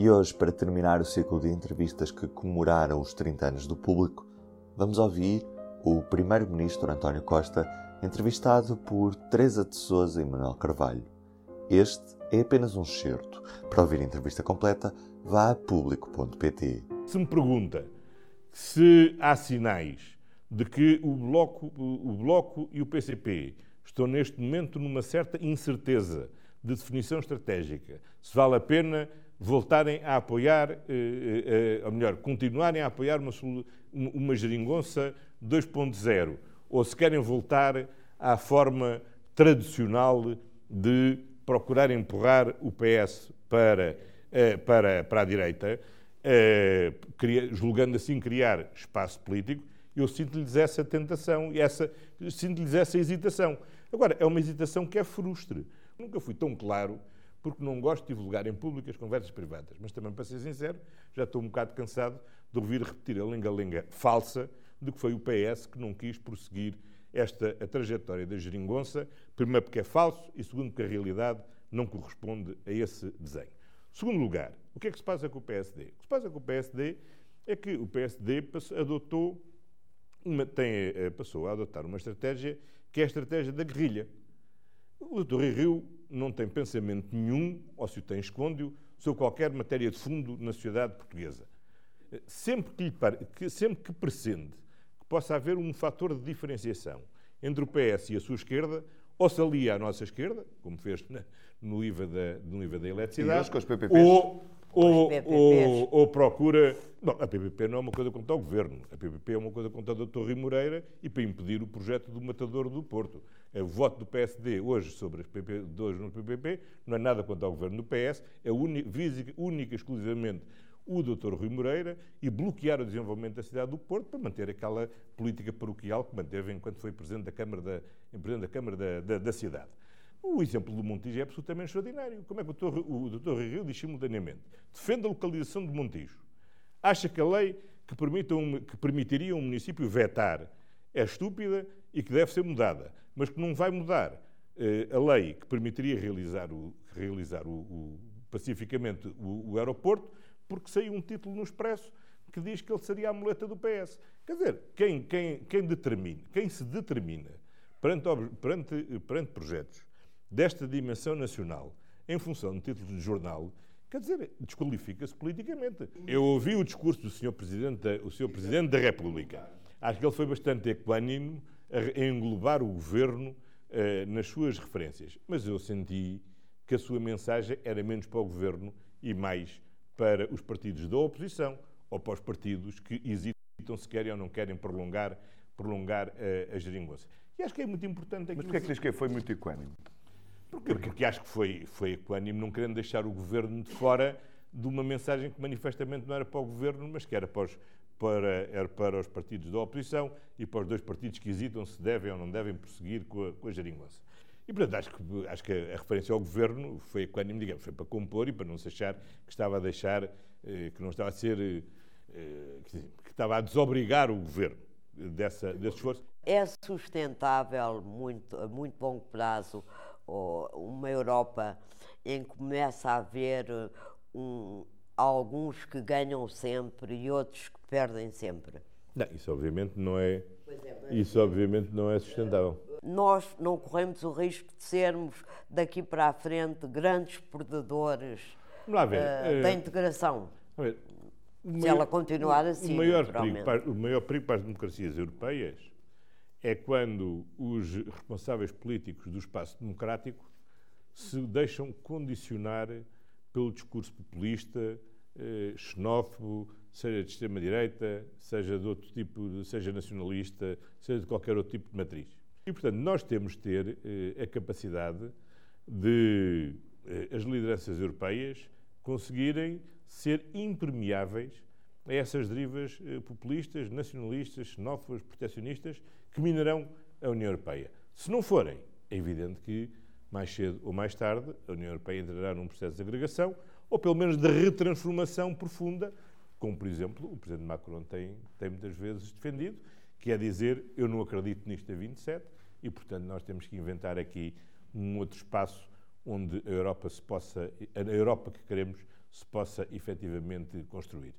E hoje, para terminar o ciclo de entrevistas que comemoraram os 30 anos do público, vamos ouvir o Primeiro-Ministro António Costa entrevistado por Teresa de Souza e Manuel Carvalho. Este é apenas um excerto. Para ouvir a entrevista completa, vá a público.pt. Se me pergunta se há sinais de que o Bloco, o Bloco e o PCP estão neste momento numa certa incerteza de definição estratégica, se vale a pena voltarem a apoiar, eh, eh, ou melhor, continuarem a apoiar uma, uma geringonça 2.0, ou se querem voltar à forma tradicional de procurar empurrar o PS para, eh, para, para a direita, eh, julgando assim criar espaço político, eu sinto-lhes essa tentação essa, sinto-lhes essa hesitação. Agora, é uma hesitação que é frustre. Nunca fui tão claro porque não gosto de divulgar em público as conversas privadas. Mas também, para ser sincero, já estou um bocado cansado de ouvir repetir a lenga-lenga falsa de que foi o PS que não quis prosseguir esta a trajetória da geringonça, primeiro porque é falso e segundo porque a realidade não corresponde a esse desenho. Segundo lugar, o que é que se passa com o PSD? O que se passa com o PSD é que o PSD adotou uma, tem, eh, passou a adotar uma estratégia que é a estratégia da guerrilha. O Dr. Rio não tem pensamento nenhum, ou se o tem, esconde-o, sobre qualquer matéria de fundo na sociedade portuguesa. Sempre que, que, sempre que prescinde que possa haver um fator de diferenciação entre o PS e a sua esquerda, ou se alia à nossa esquerda, como fez no IVA da, no IVA da eletricidade, ou ou, ou, ou, procura. Não, a PPP não é uma coisa contra o governo. A PPP é uma coisa contra o Dr. Rui Moreira e para impedir o projeto do Matador do Porto. O voto do PSD hoje sobre as PP, hoje no PPP não é nada contra o governo do PS, é única, única exclusivamente o Dr. Rui Moreira e bloquear o desenvolvimento da cidade do Porto para manter aquela política paroquial que manteve enquanto foi Presidente da Câmara da, presidente da, Câmara da, da, da cidade. O exemplo do Montijo é absolutamente extraordinário. Como é que o Dr. O. Rio diz simultaneamente? Defende a localização de Montijo. Acha que a lei que, um, que permitiria um município vetar é estúpida e que deve ser mudada, mas que não vai mudar eh, a lei que permitiria realizar, o, realizar o, o, pacificamente o, o aeroporto, porque saiu um título no Expresso que diz que ele seria a muleta do PS. Quer dizer, quem, quem, quem determina, quem se determina perante, perante, perante projetos desta dimensão nacional em função de títulos de jornal, quer dizer, desqualifica-se politicamente. Eu ouvi o discurso do Sr. Presidente, o Sr. Presidente da República. Acho que ele foi bastante equânime a englobar o governo eh, nas suas referências. Mas eu senti que a sua mensagem era menos para o governo e mais para os partidos da oposição ou para os partidos que hesitam se querem ou não querem prolongar, prolongar eh, a geringonça. E acho que é muito importante... Mas porquê é que diz que foi muito equânime? Porque, acho que foi, foi equânime, não querendo deixar o governo de fora de uma mensagem que manifestamente não era para o governo, mas que era para os, para, era para os partidos da oposição e para os dois partidos que hesitam se devem ou não devem prosseguir com a, com a geringonça. E, portanto, acho que, acho que a, referência ao governo foi equânime, digamos, foi para compor e para não se achar que estava a deixar, eh, que não estava a ser, eh, que, que estava a desobrigar o governo dessa, desse esforço. É sustentável muito, a muito longo prazo uma Europa em que começa a haver um, alguns que ganham sempre e outros que perdem sempre. Não, isso obviamente não é, é isso obviamente não é sustentável. Nós não corremos o risco de sermos daqui para a frente grandes perdedores uh, da integração. Ver, se maior, ela continuar assim. O maior, perigo para, o maior perigo para as democracias europeias é quando os responsáveis políticos do espaço democrático se deixam condicionar pelo discurso populista, eh, xenófobo, seja de extrema-direita, seja de outro tipo, seja nacionalista, seja de qualquer outro tipo de matriz. E, portanto, nós temos de ter eh, a capacidade de eh, as lideranças europeias conseguirem ser impermeáveis a essas derivas eh, populistas, nacionalistas, xenófobas, proteccionistas que minarão a União Europeia. Se não forem, é evidente que mais cedo ou mais tarde a União Europeia entrará num processo de agregação ou pelo menos de retransformação profunda, como por exemplo o Presidente Macron tem, tem muitas vezes defendido, que é dizer eu não acredito nisto a 27 e portanto nós temos que inventar aqui um outro espaço onde a Europa, se possa, a Europa que queremos se possa efetivamente construir.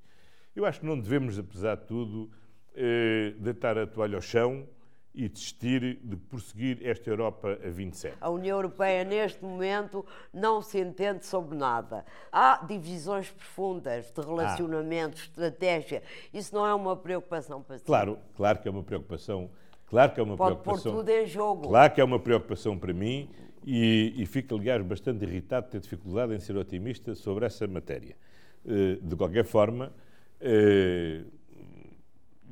Eu acho que não devemos, apesar de tudo, eh, deitar a toalha ao chão e desistir de prosseguir esta Europa a 27. A União Europeia, neste momento, não se entende sobre nada. Há divisões profundas de relacionamento, ah. estratégia. Isso não é uma preocupação para si? Claro, claro que é uma preocupação. Claro que é uma Pode preocupação. pôr tudo em jogo. Claro que é uma preocupação para mim e, e fico, aliás, bastante irritado de ter dificuldade em ser otimista sobre essa matéria. Eh, de qualquer forma, eh,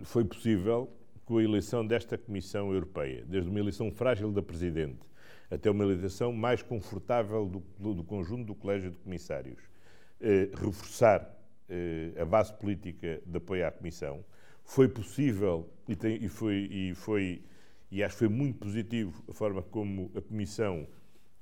foi possível com a eleição desta Comissão Europeia, desde uma eleição frágil da Presidente até uma eleição mais confortável do, do, do conjunto do Colégio de Comissários, eh, reforçar eh, a base política de apoio à Comissão. Foi possível e, tem, e, foi, e, foi, e acho que foi muito positivo a forma como a Comissão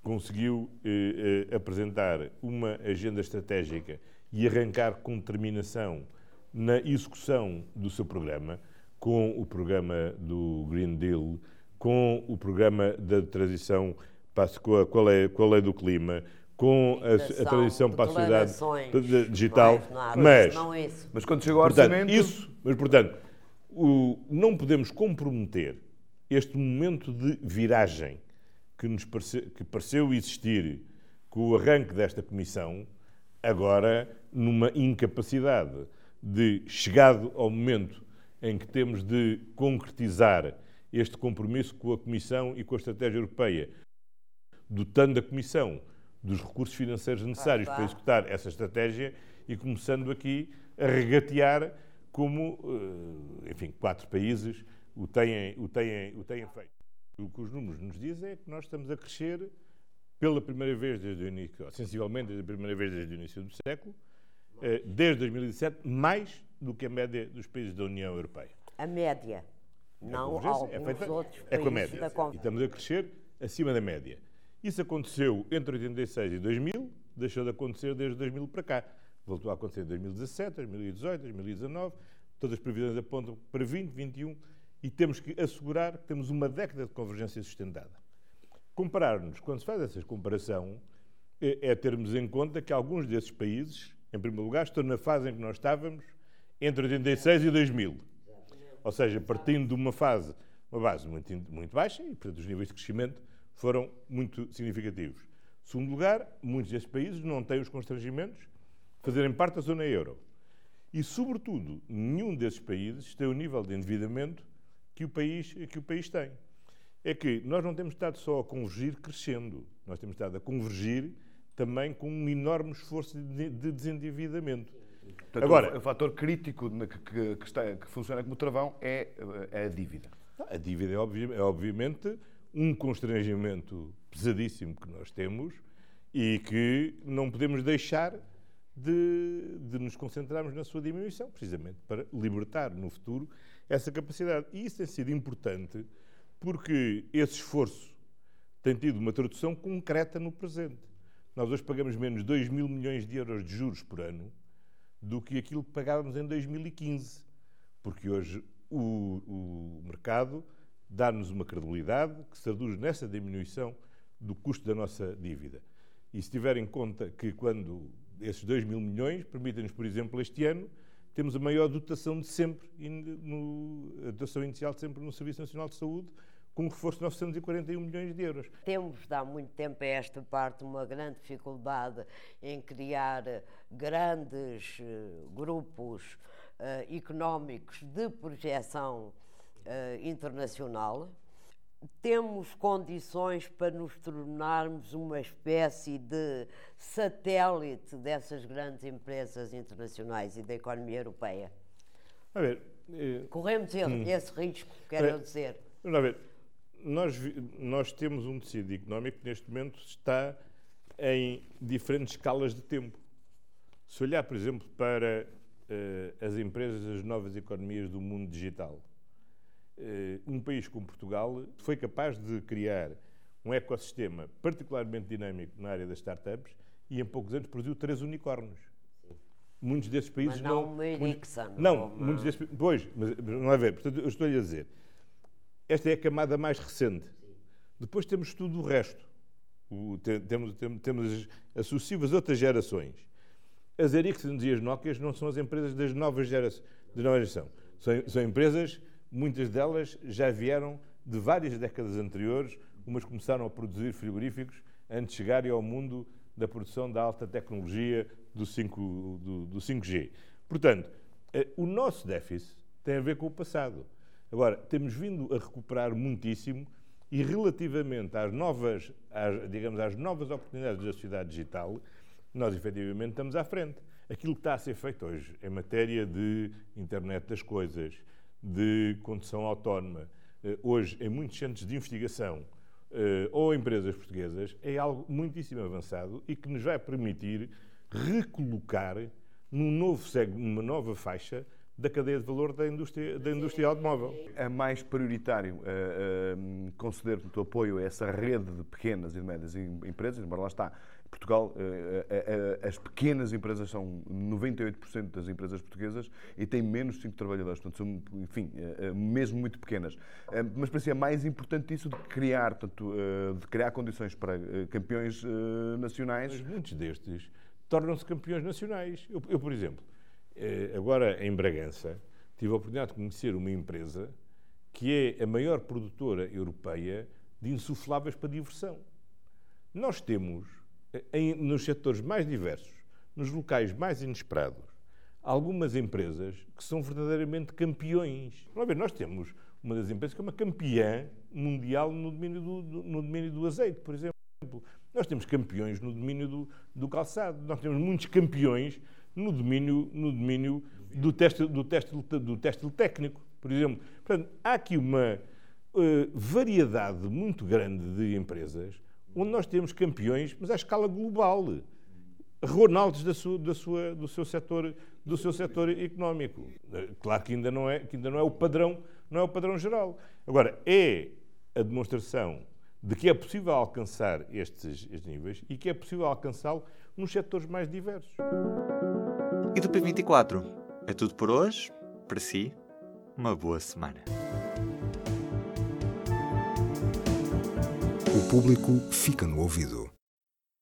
conseguiu eh, eh, apresentar uma agenda estratégica e arrancar com determinação na execução do seu programa, com o programa do Green Deal, com o programa da transição para a, lei, com a lei do clima, com a, a transição para a sociedade digital. Nada, mas, mas quando chegou ao portanto, orçamento... Isso, mas, portanto, o, não podemos comprometer este momento de viragem que, nos pareceu, que pareceu existir com o arranque desta comissão, agora numa incapacidade de, chegado ao momento em que temos de concretizar este compromisso com a Comissão e com a Estratégia Europeia, dotando a Comissão dos recursos financeiros necessários para executar essa estratégia e começando aqui a regatear como, eh, enfim, quatro países o têm, o têm, o têm feito. O que os números nos dizem é que nós estamos a crescer pela primeira vez desde o início, sensivelmente desde a primeira vez desde o início do século, desde 2017, mais do que a média dos países da União Europeia. A média, não a alguns é feita, outros é com a média. Da e estamos a crescer acima da média. Isso aconteceu entre 86 e 2000, deixou de acontecer desde 2000 para cá. Voltou a acontecer em 2017, 2018, 2019, todas as previsões apontam para 2021 e temos que assegurar que temos uma década de convergência sustentada. Comparar-nos, quando se faz essa comparação, é, é termos em conta que alguns desses países, em primeiro lugar, estão na fase em que nós estávamos entre 86 e 2000. Ou seja, partindo de uma fase, uma base muito, muito baixa e, portanto, os níveis de crescimento foram muito significativos. Segundo lugar, muitos desses países não têm os constrangimentos de fazerem parte da zona euro. E, sobretudo, nenhum desses países tem o nível de endividamento que o país, que o país tem. É que nós não temos estado só a convergir crescendo, nós temos estado a convergir também com um enorme esforço de, de desendividamento. Portanto, Agora, o fator crítico que, que, que, está, que, funciona como travão é, é a dívida. A dívida é, obvi é, obviamente um constrangimento pesadíssimo que nós temos e que não podemos deixar de, de nos concentrarmos na sua diminuição, precisamente para libertar no futuro essa capacidade. E isso tem sido importante porque esse esforço tem tido uma tradução concreta no presente. Nós hoje pagamos menos 2 mil milhões de euros de juros por ano do que aquilo que pagávamos em 2015, porque hoje o, o mercado dá-nos uma credibilidade que se traduz nessa diminuição do custo da nossa dívida. E se tiver em conta que quando esses 2 mil milhões permitem-nos, por exemplo, este ano, temos a maior dotação de sempre, no, a dotação inicial de sempre no Serviço Nacional de Saúde, com um reforço de 941 milhões de euros. Temos, de há muito tempo a esta parte, uma grande dificuldade em criar grandes uh, grupos uh, económicos de projeção uh, internacional temos condições para nos tornarmos uma espécie de satélite dessas grandes empresas internacionais e da economia europeia? A ver, eh, Corremos hum, esse risco, quero é, dizer. A ver, nós, nós temos um tecido económico que neste momento está em diferentes escalas de tempo. Se olhar, por exemplo, para uh, as empresas, as novas economias do mundo digital, eh, um país como Portugal foi capaz de criar um ecossistema particularmente dinâmico na área das startups e em poucos anos produziu três unicórnios. Muitos desses países mas não. Não, Ericsson, não, muitos desses Pois, mas não é ver. Portanto, eu estou-lhe a dizer. Esta é a camada mais recente. Depois temos tudo o resto. O, temos, temos, temos as, as sucessivas outras gerações. As Ericsson e as Nokia não são as empresas das novas gerações, da nova geração. São, são empresas, muitas delas já vieram de várias décadas anteriores, umas começaram a produzir frigoríficos antes de chegarem ao mundo da produção da alta tecnologia do, 5, do, do 5G. Portanto, eh, o nosso déficit tem a ver com o passado. Agora, temos vindo a recuperar muitíssimo e relativamente às novas, às, digamos, às novas oportunidades da sociedade digital, nós efetivamente estamos à frente. Aquilo que está a ser feito hoje em matéria de internet das coisas, de condução autónoma, eh, hoje em muitos centros de investigação eh, ou empresas portuguesas, é algo muitíssimo avançado e que nos vai permitir recolocar num novo, numa nova faixa da cadeia de valor da indústria, da indústria automóvel. É mais prioritário uh, uh, conceder o apoio a essa rede de pequenas e médias empresas, embora lá está, Portugal, uh, as pequenas empresas são 98% das empresas portuguesas e têm menos de 5 trabalhadores, portanto são, enfim, mesmo muito pequenas. Mas para si é mais importante isso de criar, portanto, de criar condições para campeões nacionais. Mas muitos destes tornam-se campeões nacionais. Eu, eu, por exemplo, eh, agora em Bragança, tive a oportunidade de conhecer uma empresa que é a maior produtora europeia de insufláveis para diversão. Nós temos, eh, em, nos setores mais diversos, nos locais mais inesperados, algumas empresas que são verdadeiramente campeões. Vamos ver, nós temos uma das empresas que é uma campeã mundial no domínio do, do, no domínio do azeite, por exemplo. Nós temos campeões no domínio do, do calçado, nós temos muitos campeões no domínio, no domínio do, teste, do, teste, do teste técnico, por exemplo. Portanto, há aqui uma uh, variedade muito grande de empresas onde nós temos campeões, mas à escala global. Ronaldos da sua, da sua, do, seu setor, do seu setor económico. Eh, claro que ainda não é, que ainda não é o padrão, não é o padrão geral. Agora, é a demonstração de que é possível alcançar estes, estes níveis e que é possível alcançá-lo nos setores mais diversos. E do P24 é tudo por hoje. Para si, uma boa semana. O público fica no ouvido.